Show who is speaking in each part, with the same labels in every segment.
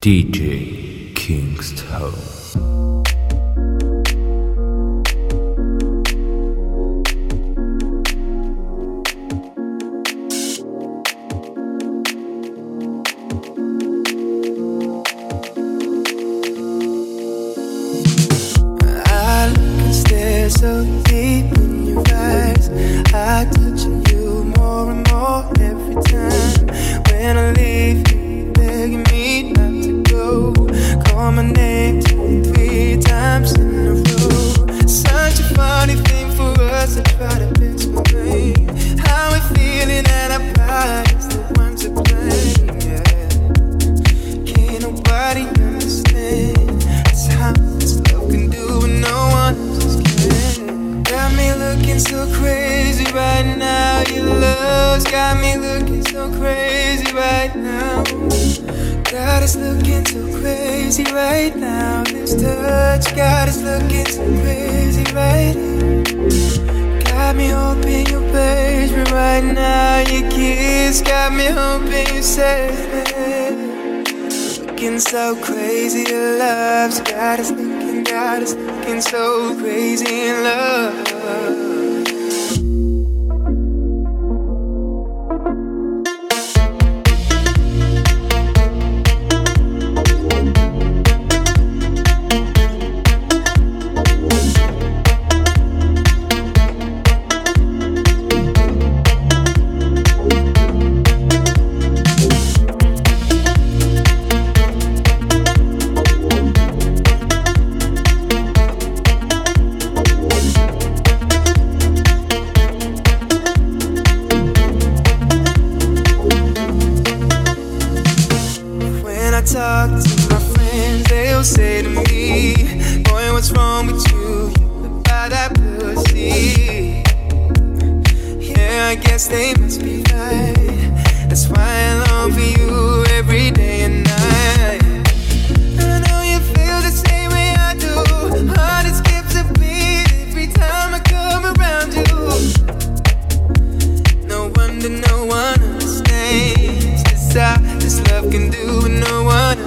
Speaker 1: DJ
Speaker 2: Kingstone. one understands this this love can do no one.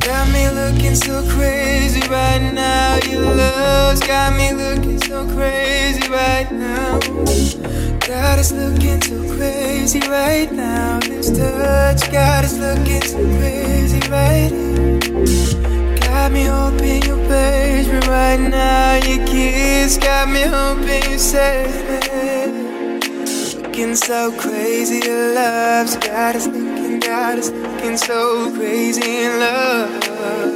Speaker 2: Got me looking so crazy right now. Your love's got me looking so crazy right now. God is looking so crazy right now. This touch, God is looking so crazy right. Got me hoping right now. Your kiss got me hoping you said thinking so crazy. Love's got us thinking, got us thinking so crazy in love.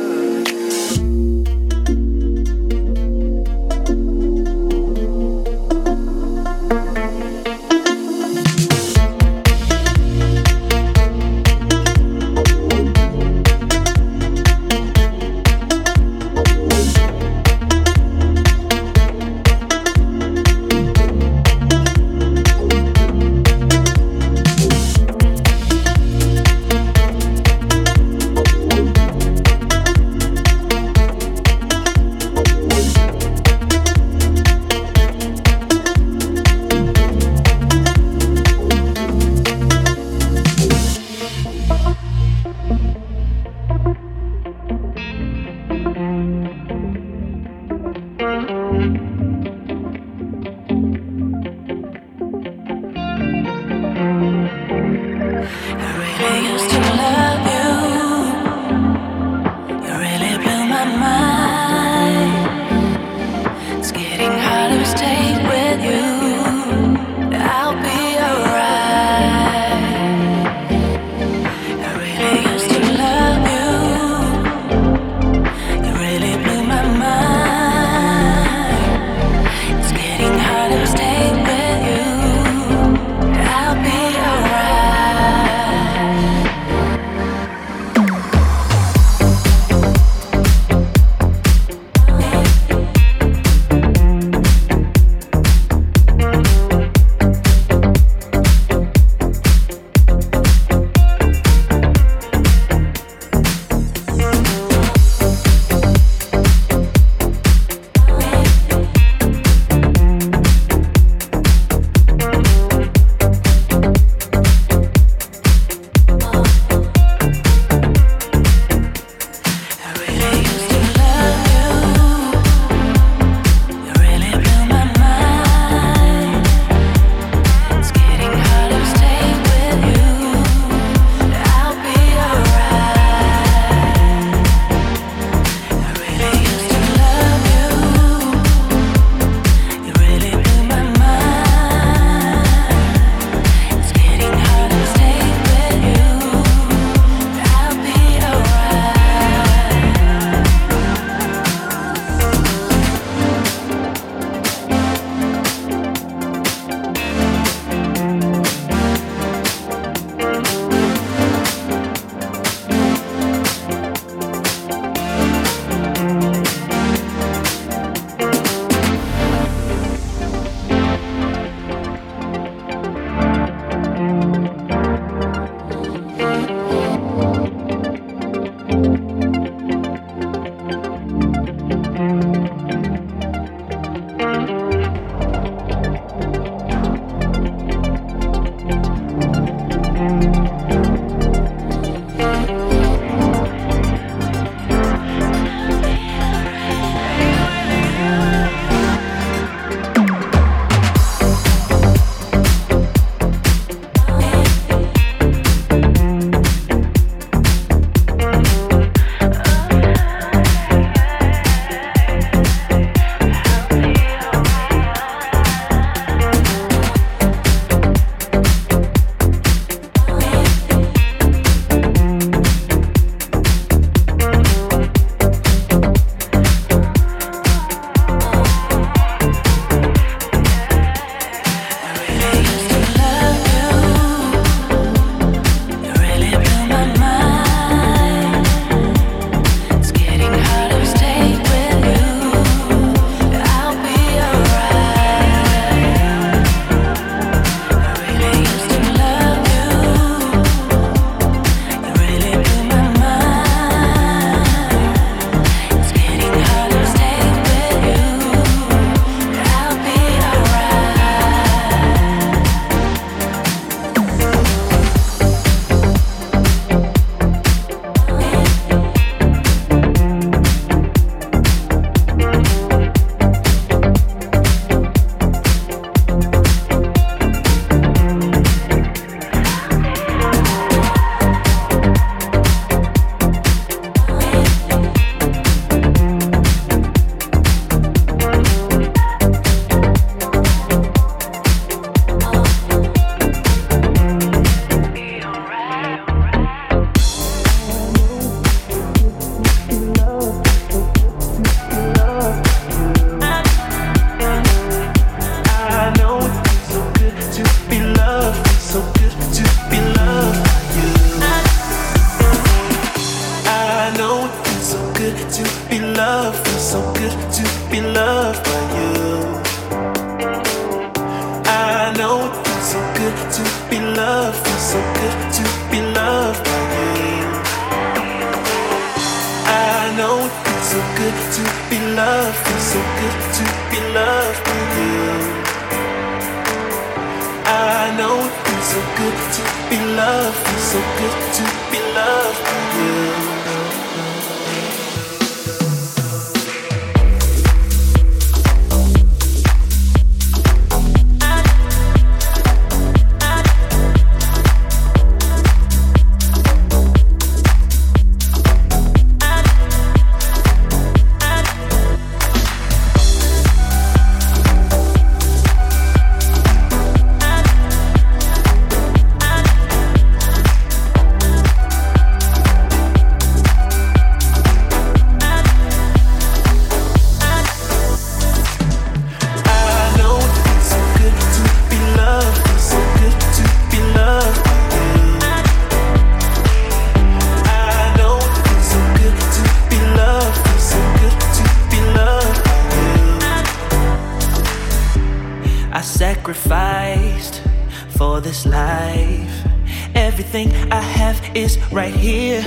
Speaker 3: Everything I have is right here.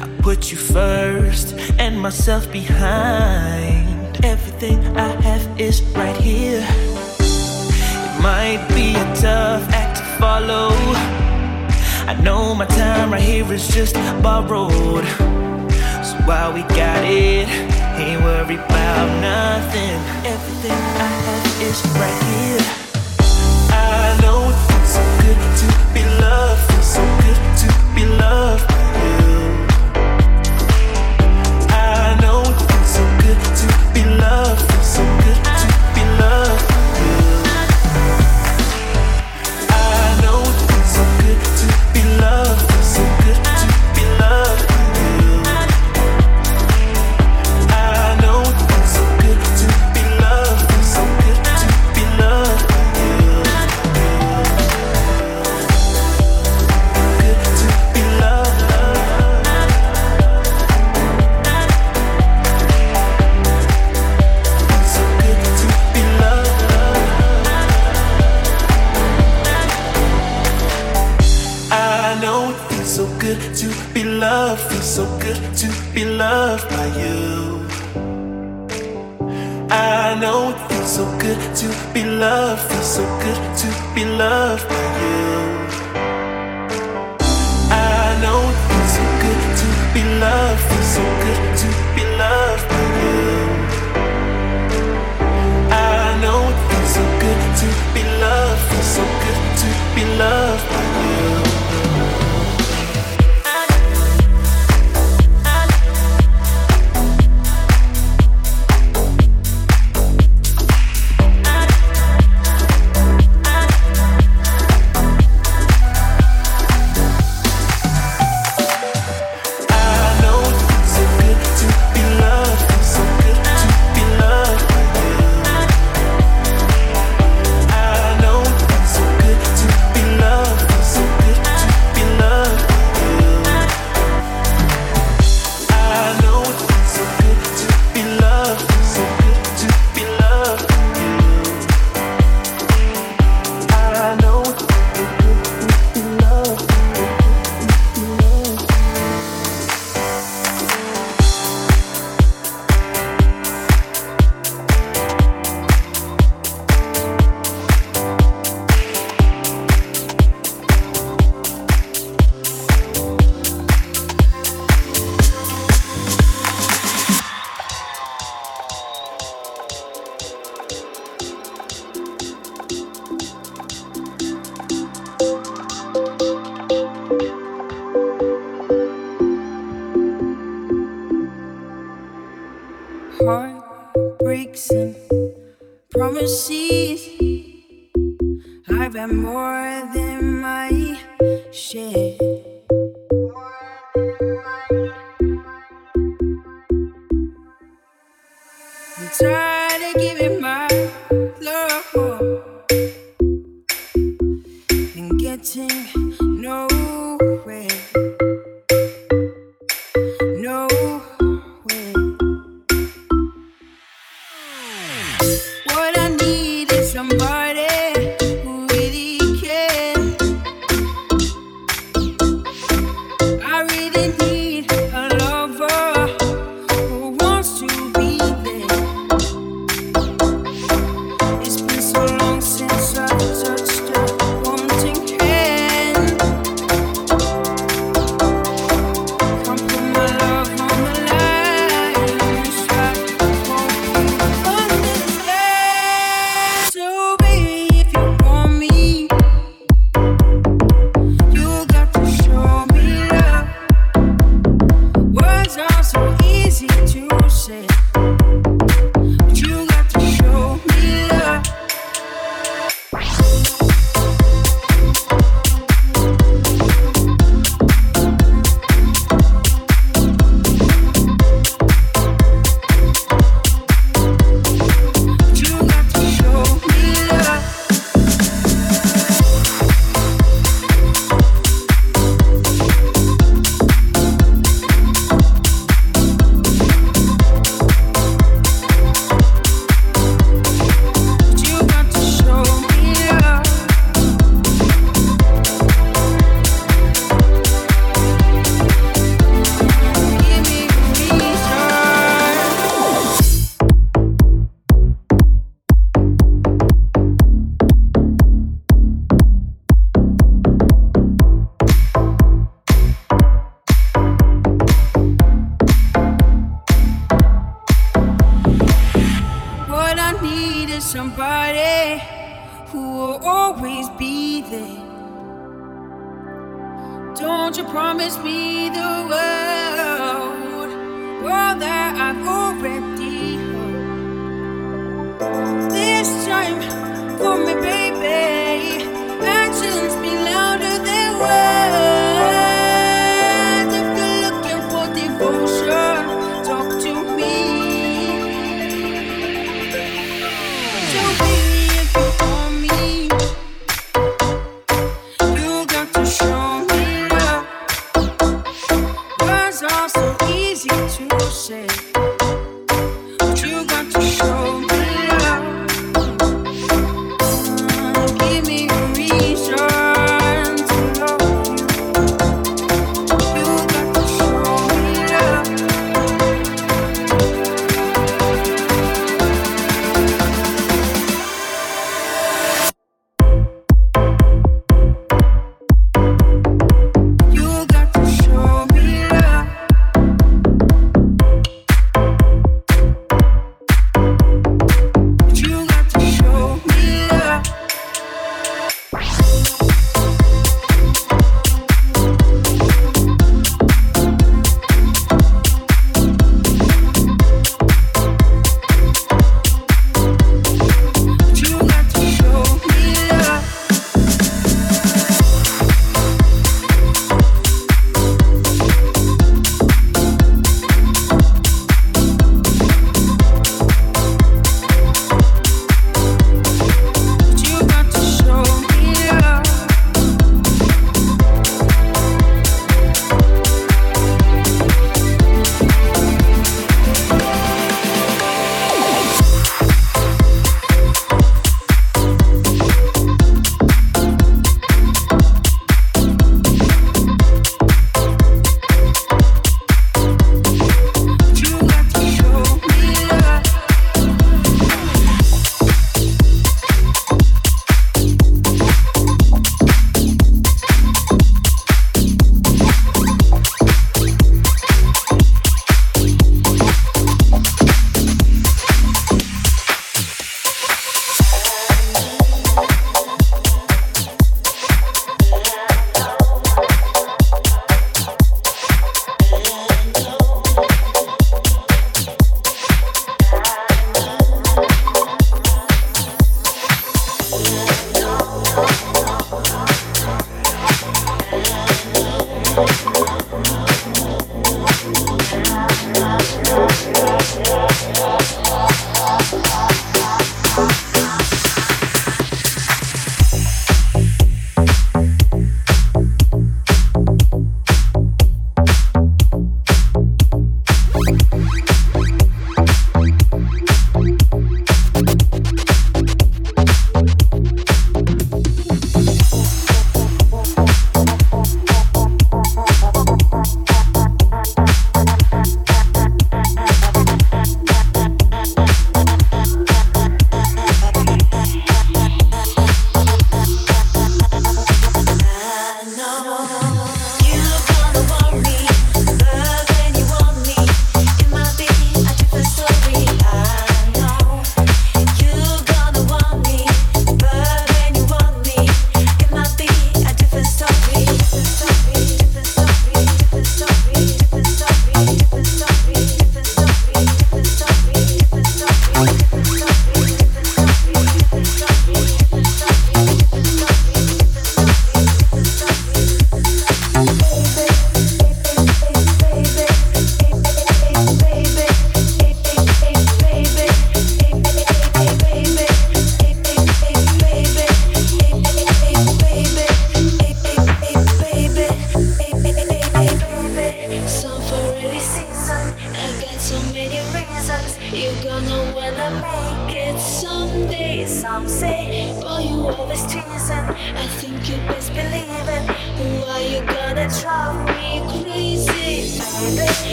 Speaker 3: I put you first and myself behind. Everything I have is right here. It might be a tough act to follow. I know my time right here is just borrowed. So while we got it, ain't worry about nothing. Everything I have is right here.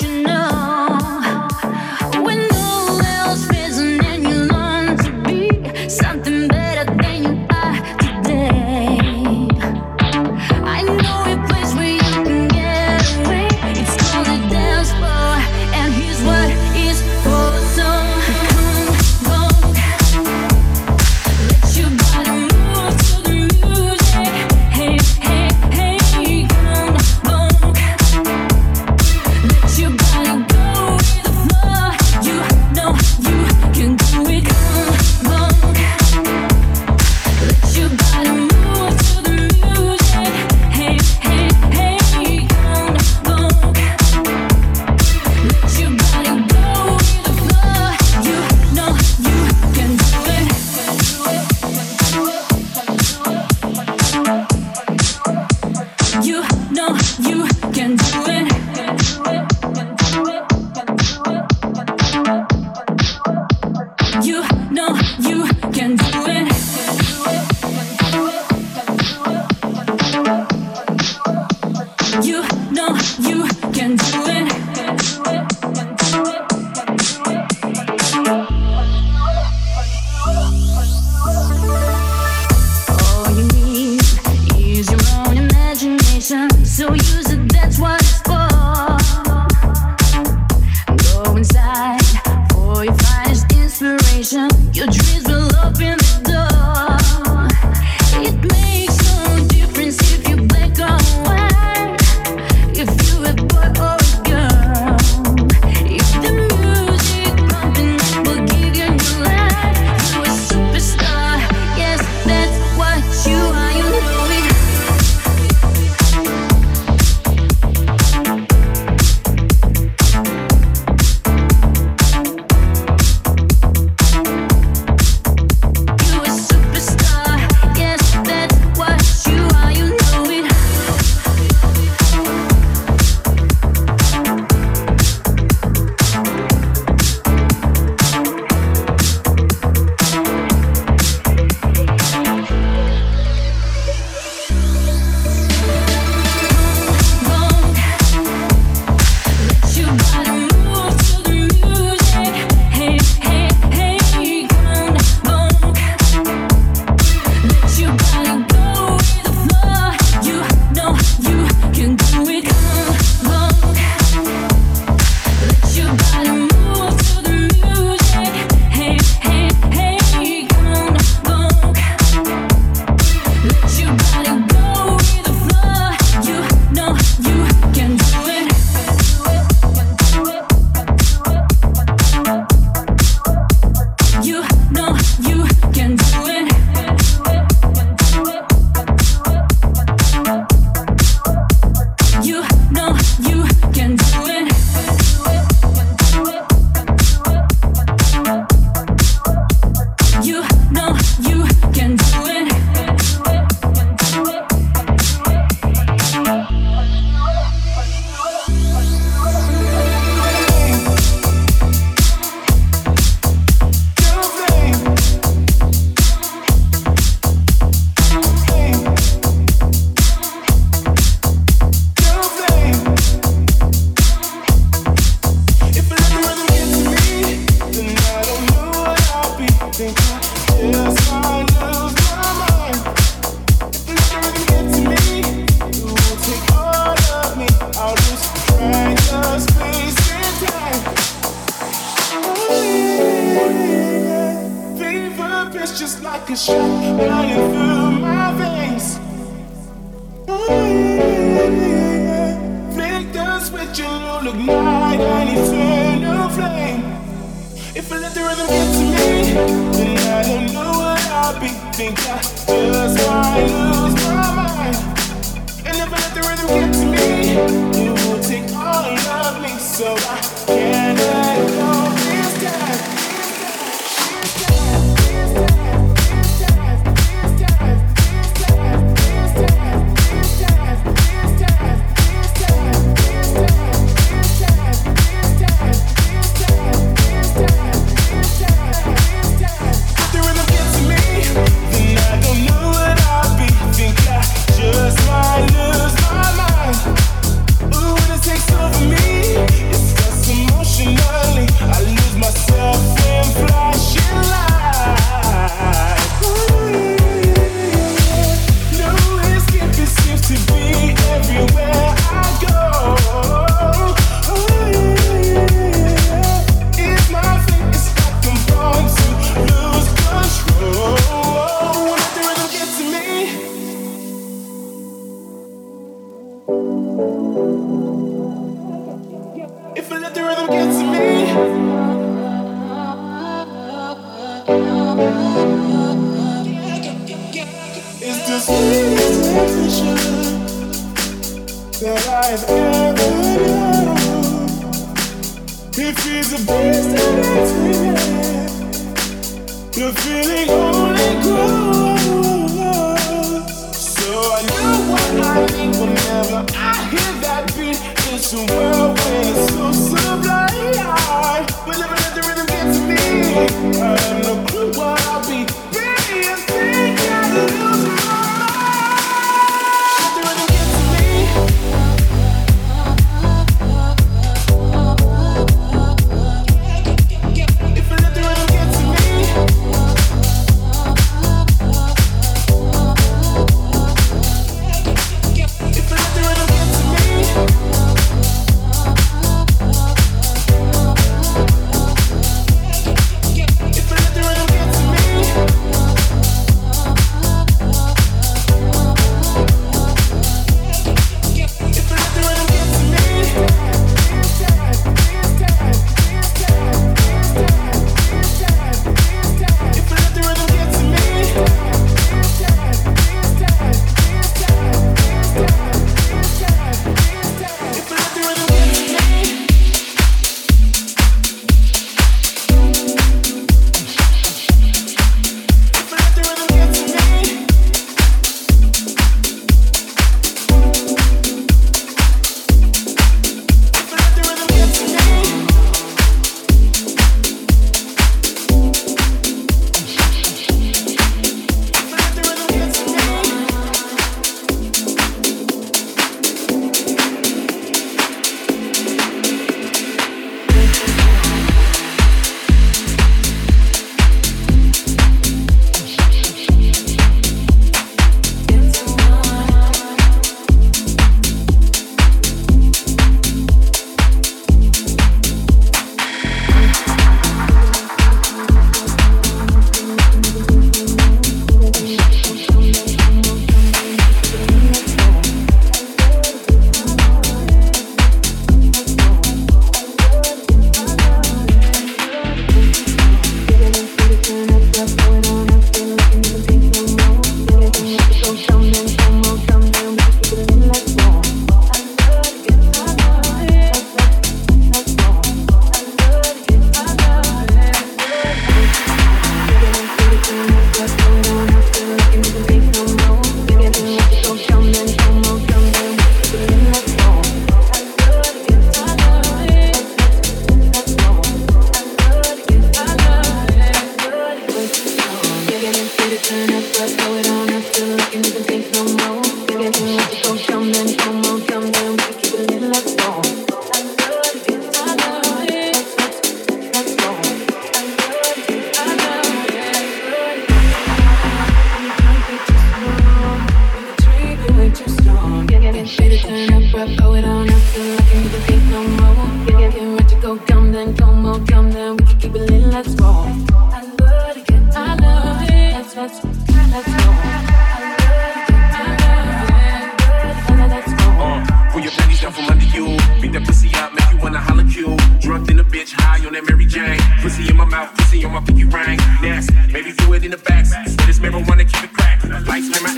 Speaker 3: You know.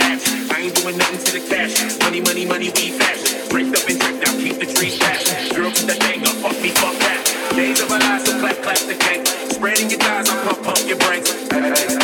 Speaker 3: I
Speaker 4: ain't doing nothing to the cash. Money, money, money, we fast. Break the and tricked out, keep the tree fast. Girl, put that thing up, fuck me, fuck that. Days of our lives, so clap, clap the cake. Spreading your thighs, I pump, pump your brakes.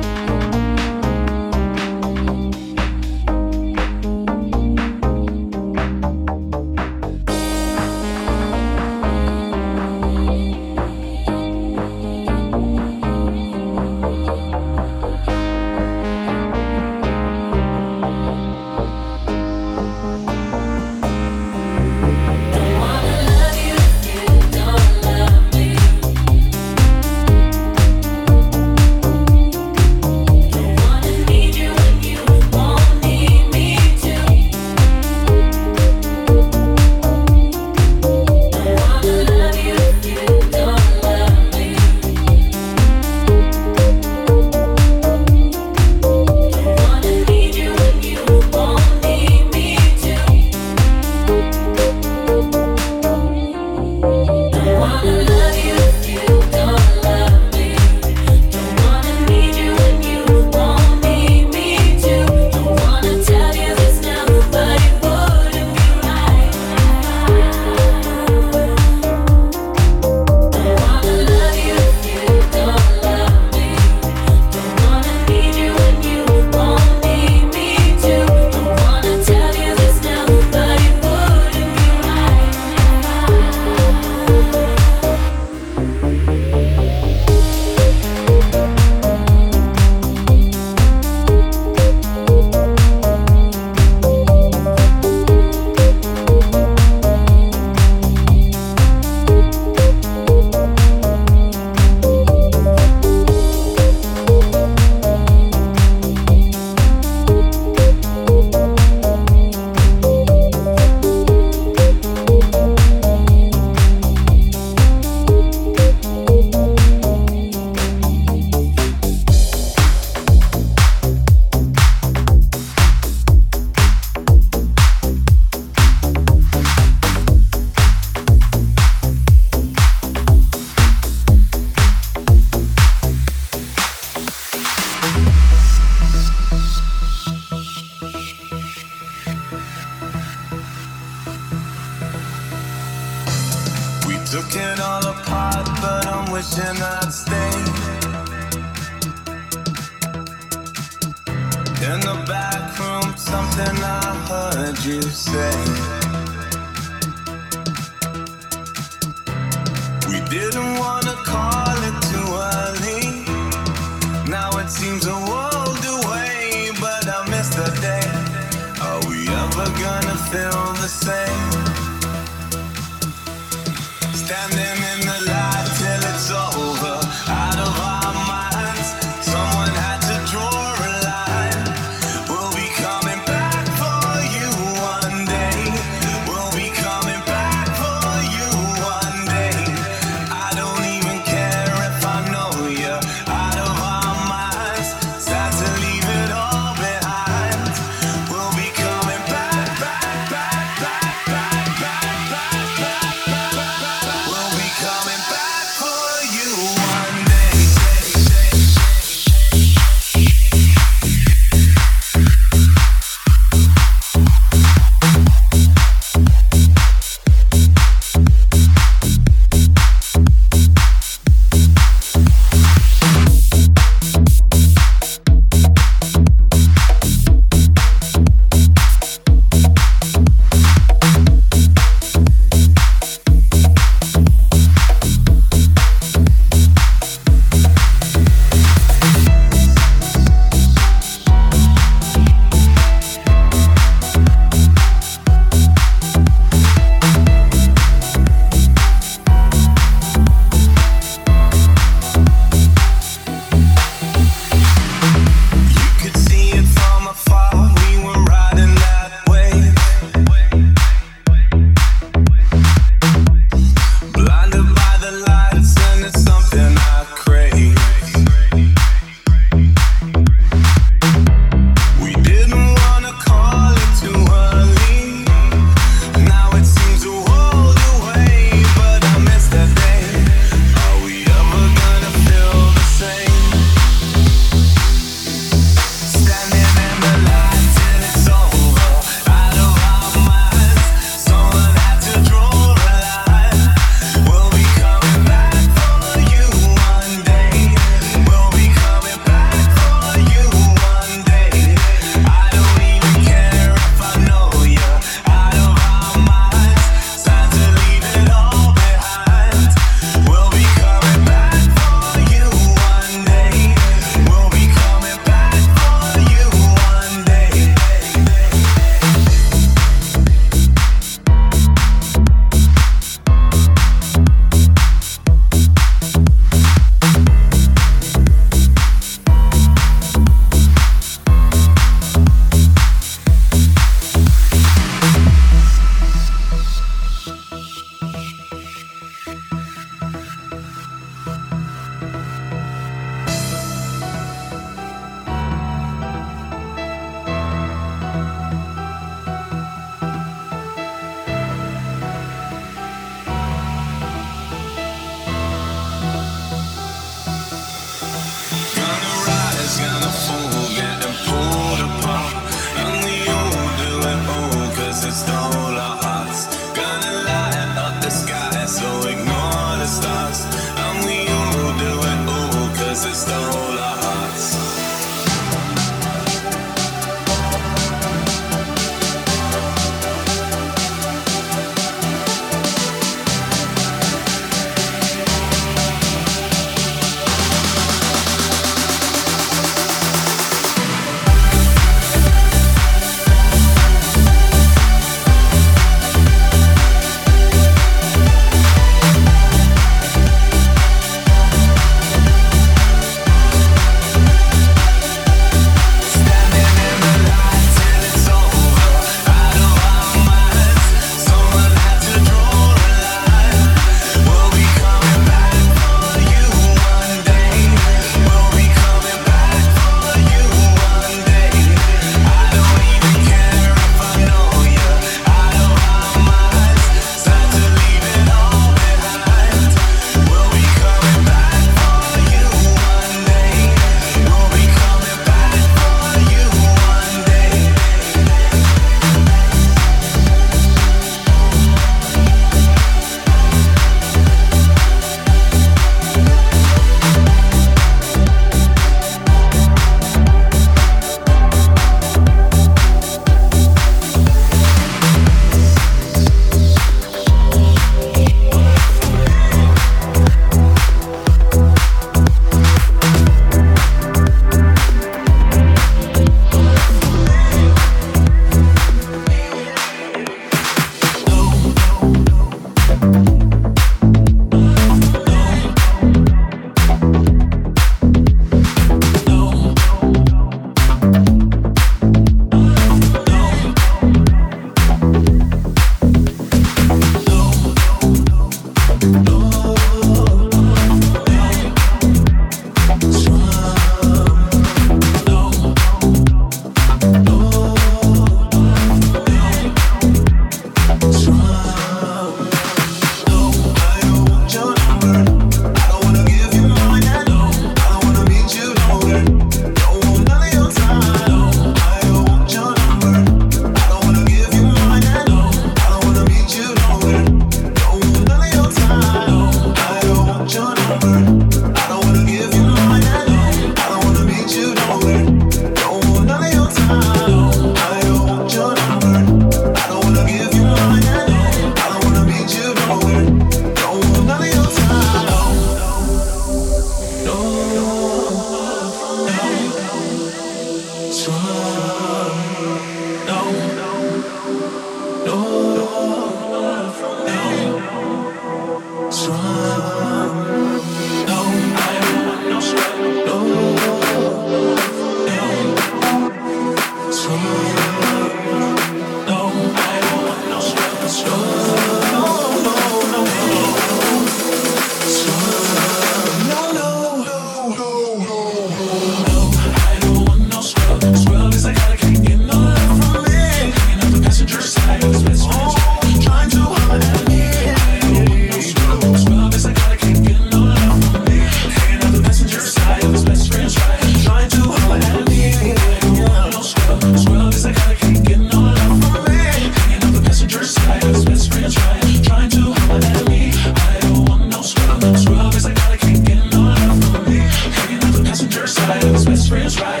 Speaker 5: French right?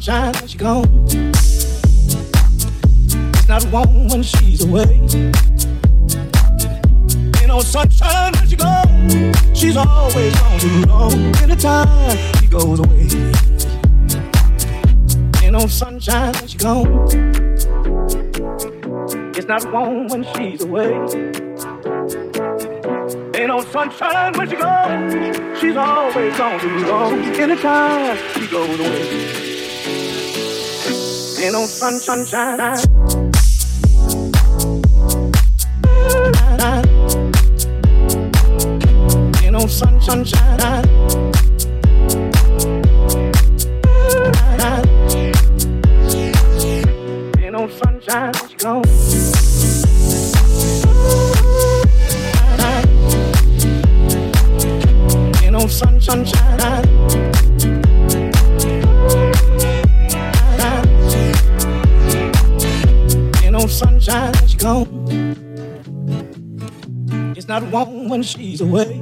Speaker 5: Sunshine when she's gone. It's not warm when she's away. Ain't no sunshine when she's gone. She's always gone too long. Anytime she goes away. Ain't no sunshine when she's gone. It's not warm when she's away. Ain't no sunshine when she's gone. She's always gone too long. Anytime she goes away. Ain't no sunshine. shine. Ain't no sun, sunshine. Ain't no sunshine, she gone. Ain't no sun, sunshine. Sunshine, she gone. It's not warm when she's away.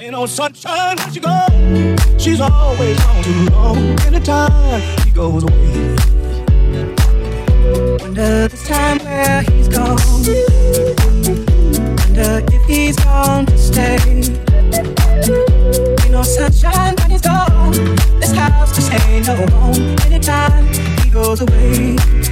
Speaker 5: Ain't no sunshine when she gone. She's always gone too long. Anytime she goes away.
Speaker 6: Wonder this time where he's gone. Wonder if he's gone to stay. Ain't no sunshine when he's gone. This house just ain't no home. Anytime he goes away.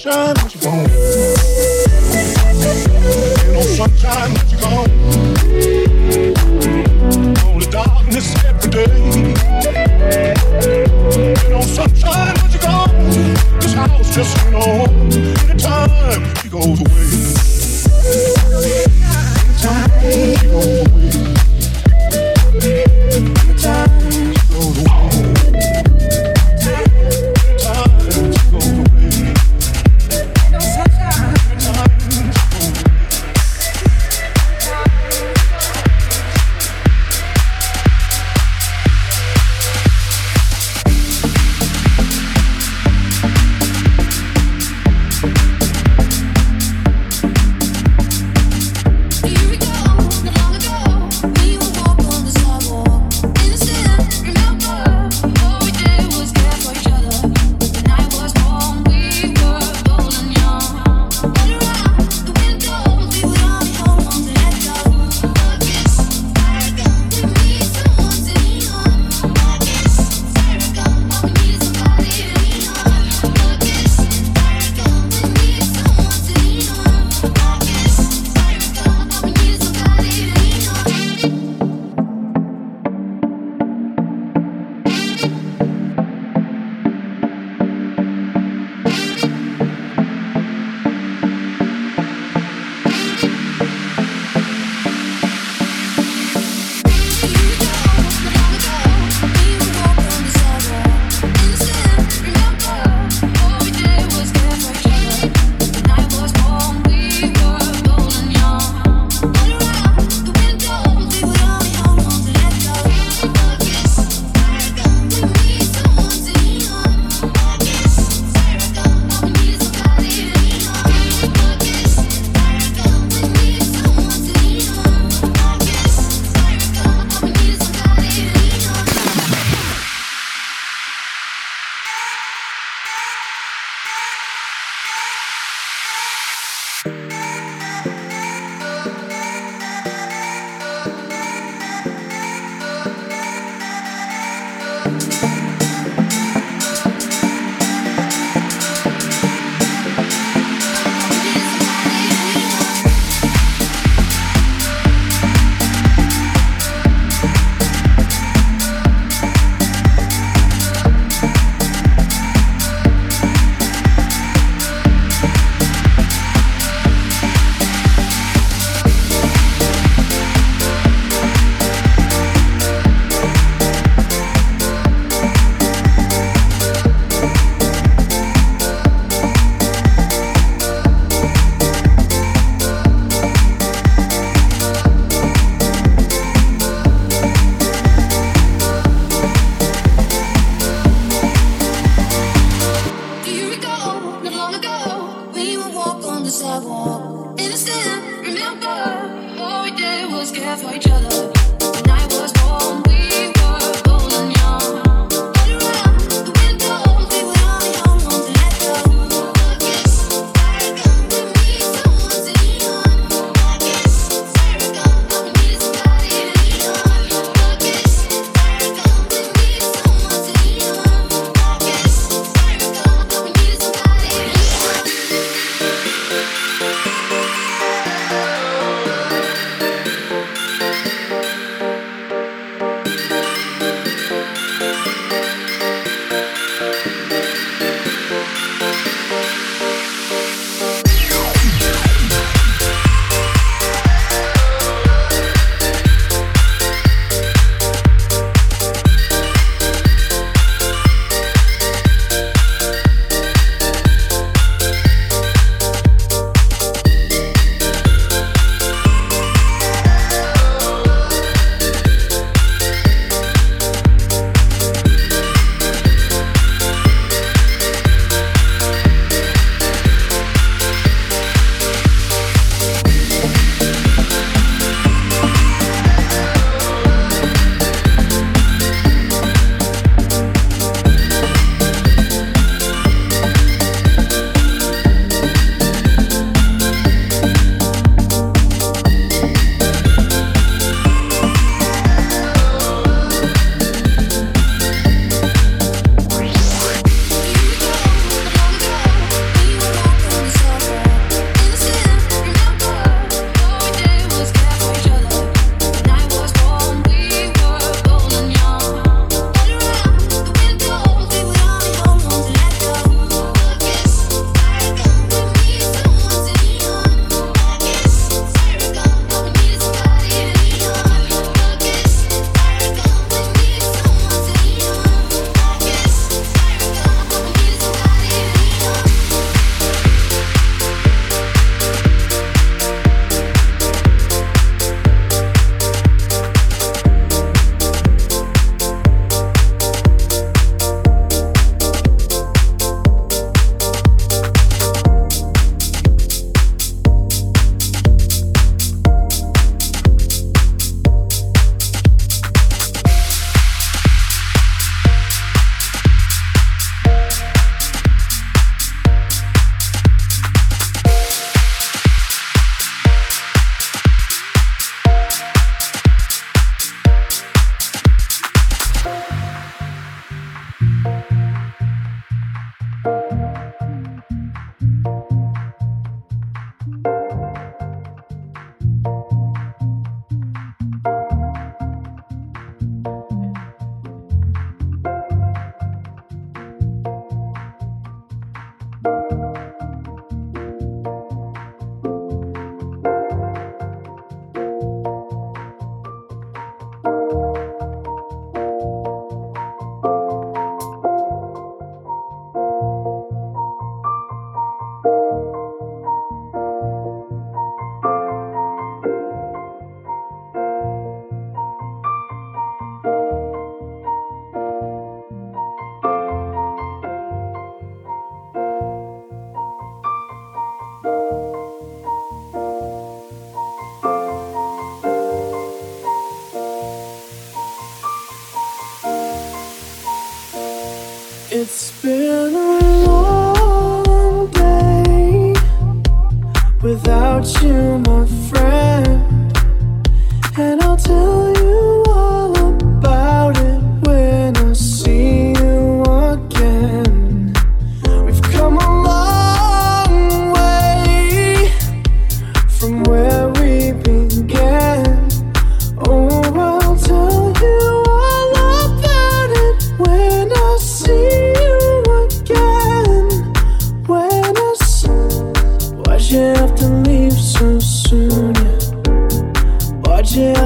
Speaker 5: sunshine. you gone. Darkness every day. Sunshine you. This house just ain't home. Anytime he goes away.
Speaker 7: Why'd